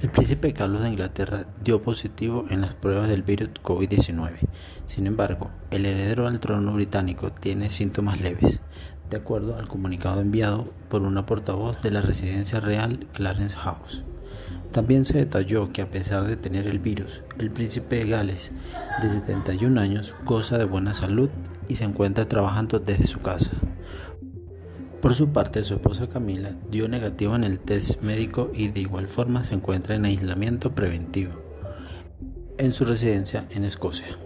El príncipe Carlos de Inglaterra dio positivo en las pruebas del virus COVID-19. Sin embargo, el heredero al trono británico tiene síntomas leves, de acuerdo al comunicado enviado por una portavoz de la residencia real Clarence House. También se detalló que a pesar de tener el virus, el príncipe de Gales, de 71 años, goza de buena salud y se encuentra trabajando desde su casa. Por su parte, su esposa Camila dio negativo en el test médico y de igual forma se encuentra en aislamiento preventivo en su residencia en Escocia.